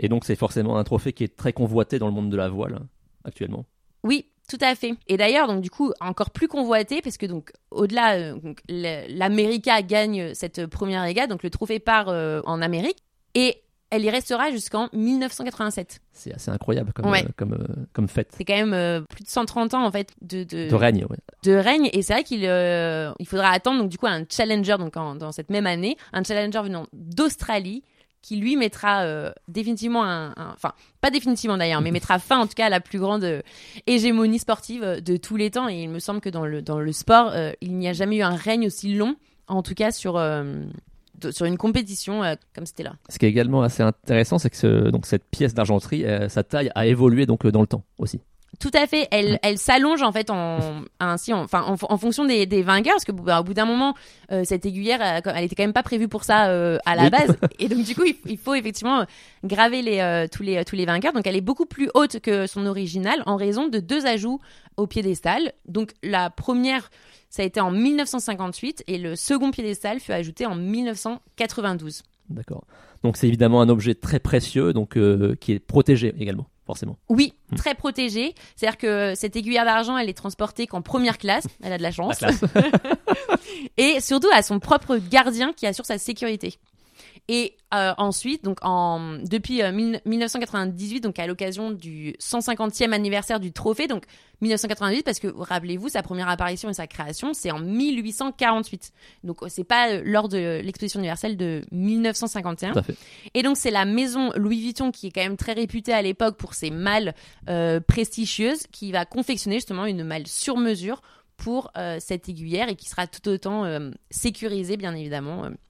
Et donc c'est forcément un trophée qui est très convoité dans le monde de la voile actuellement. Oui, tout à fait. Et d'ailleurs, donc du coup, encore plus convoité parce que donc au-delà, euh, l'América gagne cette première régate, donc le trophée part euh, en Amérique et elle y restera jusqu'en 1987. C'est assez incroyable comme, Ouais. euh, comme, euh, comme fête. C'est quand même euh, plus de 130 ans en fait de, de, De règne, ouais. de règne et c'est vrai qu'il il faudra attendre donc du coup un challenger donc en- dans cette même année, un challenger venant d'Australie qui lui mettra euh, définitivement un, enfin pas définitivement d'ailleurs mais mettra fin en tout cas à la plus grande euh, hégémonie sportive euh, de tous les temps et il me semble que dans le dans le sport il n'y a jamais eu un règne aussi long en tout cas sur sur une compétition comme c'était là. Ce qui est également assez intéressant, c'est que donc cette pièce d'argenterie, sa taille a évolué donc dans le temps aussi. Tout à fait. Elle, elle s'allonge en fait en ainsi, en- enfin en, en fonction des, des vainqueurs, parce que bah, au bout d'un moment, euh, cette aiguillère, elle, elle était quand même pas prévue pour ça euh, à la Oui. base, et donc du coup, il, il faut effectivement euh, graver les euh, tous les tous les vainqueurs. Donc elle est beaucoup plus haute que son original en raison de deux ajouts au piédestal. Donc la première, ça a été en 1958, et le second piédestal fut ajouté en 1992. D'accord. Donc c'est évidemment un objet très précieux, donc qui est protégé également, forcément. Oui, Hmm. très protégé. C'est-à-dire que cette aiguillère d'argent, elle est transportée qu'en première classe. Elle a de la La chance. classe. et surtout à son propre gardien qui assure sa sécurité. Et euh, ensuite, donc en depuis euh, mille- 1998, donc à l'occasion du 150e anniversaire du trophée, donc 1998 parce que rappelez-vous sa première apparition et sa création, c'est en 1848. Donc euh, c'est pas euh, lors de l'exposition universelle de 1951. Tout à fait. Et donc c'est la maison Louis Vuitton qui est quand même très réputée à l'époque pour ses malles euh, prestigieuses qui va confectionner justement une malle sur mesure pour euh, cette aiguillère et qui sera tout autant euh, sécurisée bien évidemment. euh.